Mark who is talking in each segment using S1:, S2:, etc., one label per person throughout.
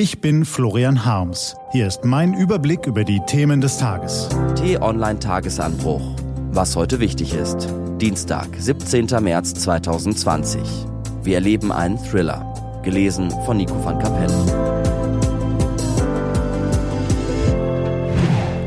S1: Ich bin Florian Harms. Hier ist mein Überblick über die Themen des Tages.
S2: T-Online Tagesanbruch. Was heute wichtig ist. Dienstag, 17. März 2020. Wir erleben einen Thriller. Gelesen von Nico van Kapelle.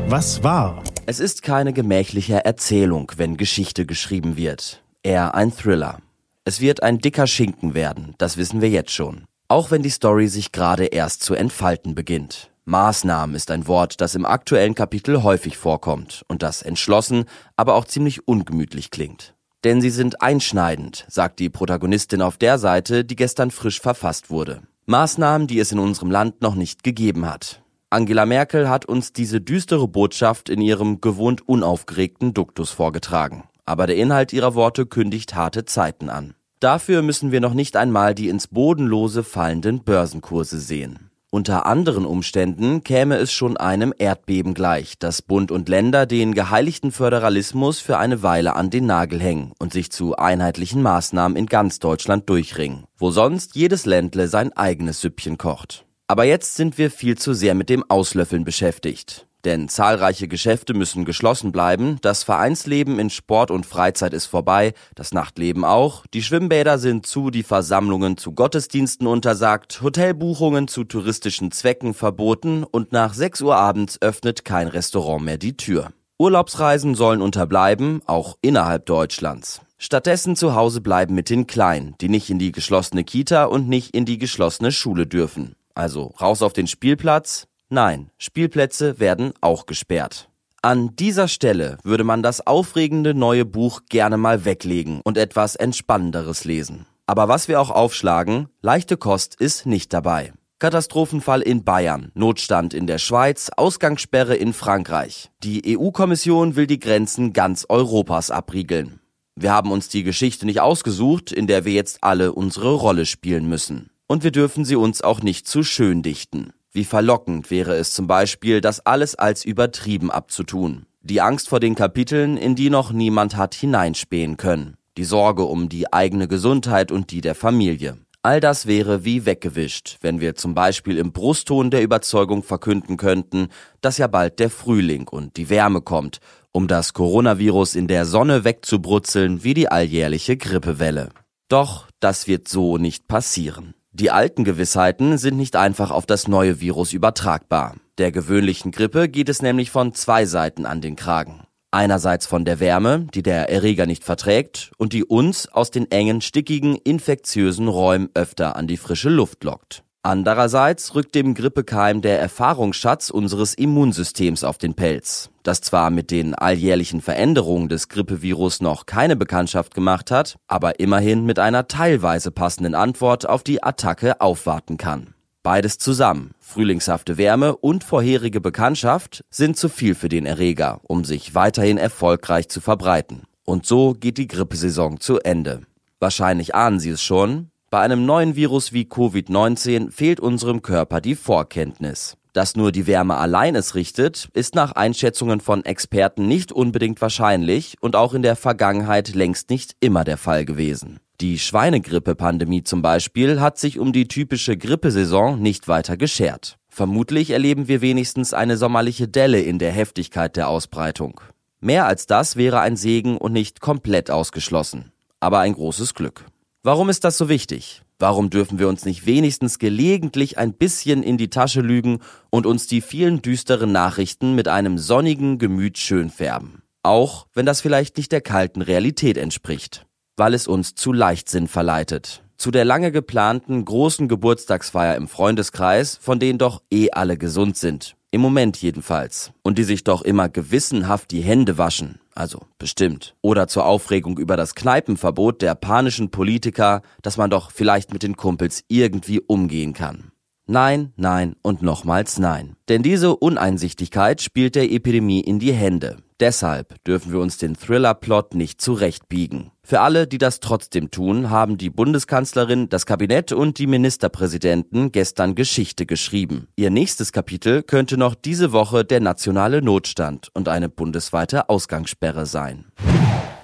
S1: Was war?
S2: Es ist keine gemächliche Erzählung, wenn Geschichte geschrieben wird. Eher ein Thriller. Es wird ein dicker Schinken werden, das wissen wir jetzt schon. Auch wenn die Story sich gerade erst zu entfalten beginnt. Maßnahmen ist ein Wort, das im aktuellen Kapitel häufig vorkommt und das entschlossen, aber auch ziemlich ungemütlich klingt. Denn sie sind einschneidend, sagt die Protagonistin auf der Seite, die gestern frisch verfasst wurde. Maßnahmen, die es in unserem Land noch nicht gegeben hat. Angela Merkel hat uns diese düstere Botschaft in ihrem gewohnt unaufgeregten Duktus vorgetragen. Aber der Inhalt ihrer Worte kündigt harte Zeiten an. Dafür müssen wir noch nicht einmal die ins Bodenlose fallenden Börsenkurse sehen. Unter anderen Umständen käme es schon einem Erdbeben gleich, dass Bund und Länder den geheiligten Föderalismus für eine Weile an den Nagel hängen und sich zu einheitlichen Maßnahmen in ganz Deutschland durchringen, wo sonst jedes Ländle sein eigenes Süppchen kocht. Aber jetzt sind wir viel zu sehr mit dem Auslöffeln beschäftigt. Denn zahlreiche Geschäfte müssen geschlossen bleiben, das Vereinsleben in Sport und Freizeit ist vorbei, das Nachtleben auch, die Schwimmbäder sind zu, die Versammlungen zu Gottesdiensten untersagt, Hotelbuchungen zu touristischen Zwecken verboten und nach 6 Uhr abends öffnet kein Restaurant mehr die Tür. Urlaubsreisen sollen unterbleiben, auch innerhalb Deutschlands. Stattdessen zu Hause bleiben mit den Kleinen, die nicht in die geschlossene Kita und nicht in die geschlossene Schule dürfen. Also raus auf den Spielplatz, Nein, Spielplätze werden auch gesperrt. An dieser Stelle würde man das aufregende neue Buch gerne mal weglegen und etwas Entspannenderes lesen. Aber was wir auch aufschlagen, leichte Kost ist nicht dabei. Katastrophenfall in Bayern, Notstand in der Schweiz, Ausgangssperre in Frankreich. Die EU-Kommission will die Grenzen ganz Europas abriegeln. Wir haben uns die Geschichte nicht ausgesucht, in der wir jetzt alle unsere Rolle spielen müssen. Und wir dürfen sie uns auch nicht zu schön dichten. Wie verlockend wäre es zum Beispiel, das alles als übertrieben abzutun. Die Angst vor den Kapiteln, in die noch niemand hat hineinspähen können. Die Sorge um die eigene Gesundheit und die der Familie. All das wäre wie weggewischt, wenn wir zum Beispiel im Brustton der Überzeugung verkünden könnten, dass ja bald der Frühling und die Wärme kommt, um das Coronavirus in der Sonne wegzubrutzeln wie die alljährliche Grippewelle. Doch das wird so nicht passieren. Die alten Gewissheiten sind nicht einfach auf das neue Virus übertragbar. Der gewöhnlichen Grippe geht es nämlich von zwei Seiten an den Kragen. Einerseits von der Wärme, die der Erreger nicht verträgt und die uns aus den engen, stickigen, infektiösen Räumen öfter an die frische Luft lockt. Andererseits rückt dem Grippekeim der Erfahrungsschatz unseres Immunsystems auf den Pelz, das zwar mit den alljährlichen Veränderungen des Grippevirus noch keine Bekanntschaft gemacht hat, aber immerhin mit einer teilweise passenden Antwort auf die Attacke aufwarten kann. Beides zusammen, frühlingshafte Wärme und vorherige Bekanntschaft, sind zu viel für den Erreger, um sich weiterhin erfolgreich zu verbreiten. Und so geht die Grippesaison zu Ende. Wahrscheinlich ahnen Sie es schon, bei einem neuen Virus wie Covid-19 fehlt unserem Körper die Vorkenntnis. Dass nur die Wärme allein es richtet, ist nach Einschätzungen von Experten nicht unbedingt wahrscheinlich und auch in der Vergangenheit längst nicht immer der Fall gewesen. Die Schweinegrippe-Pandemie zum Beispiel hat sich um die typische Grippesaison nicht weiter geschert. Vermutlich erleben wir wenigstens eine sommerliche Delle in der Heftigkeit der Ausbreitung. Mehr als das wäre ein Segen und nicht komplett ausgeschlossen. Aber ein großes Glück. Warum ist das so wichtig? Warum dürfen wir uns nicht wenigstens gelegentlich ein bisschen in die Tasche lügen und uns die vielen düsteren Nachrichten mit einem sonnigen Gemüt schön färben? Auch wenn das vielleicht nicht der kalten Realität entspricht. Weil es uns zu Leichtsinn verleitet. Zu der lange geplanten großen Geburtstagsfeier im Freundeskreis, von denen doch eh alle gesund sind. Im Moment jedenfalls. Und die sich doch immer gewissenhaft die Hände waschen. Also bestimmt. Oder zur Aufregung über das Kneipenverbot der panischen Politiker, dass man doch vielleicht mit den Kumpels irgendwie umgehen kann. Nein, nein und nochmals nein. Denn diese Uneinsichtigkeit spielt der Epidemie in die Hände. Deshalb dürfen wir uns den Thriller-Plot nicht zurechtbiegen. Für alle, die das trotzdem tun, haben die Bundeskanzlerin, das Kabinett und die Ministerpräsidenten gestern Geschichte geschrieben. Ihr nächstes Kapitel könnte noch diese Woche der nationale Notstand und eine bundesweite Ausgangssperre sein.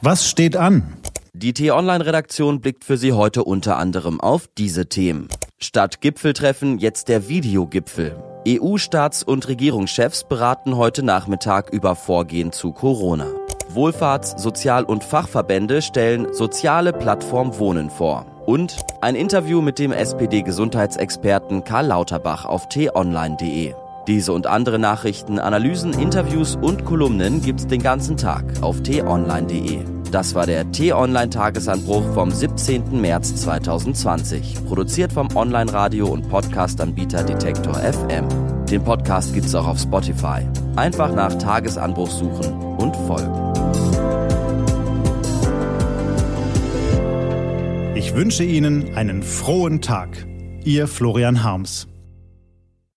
S1: Was steht an?
S2: Die T-Online-Redaktion blickt für Sie heute unter anderem auf diese Themen. Statt Gipfeltreffen jetzt der Videogipfel. EU-Staats- und Regierungschefs beraten heute Nachmittag über Vorgehen zu Corona. Wohlfahrts-, Sozial- und Fachverbände stellen soziale Plattform Wohnen vor. Und ein Interview mit dem SPD-Gesundheitsexperten Karl Lauterbach auf t-online.de. Diese und andere Nachrichten, Analysen, Interviews und Kolumnen gibt's den ganzen Tag auf t-online.de. Das war der T-Online-Tagesanbruch vom 17. März 2020, produziert vom Online-Radio- und Podcast-Anbieter Detektor FM. Den Podcast gibt's auch auf Spotify. Einfach nach Tagesanbruch suchen und folgen.
S1: Ich wünsche Ihnen einen frohen Tag. Ihr Florian Harms.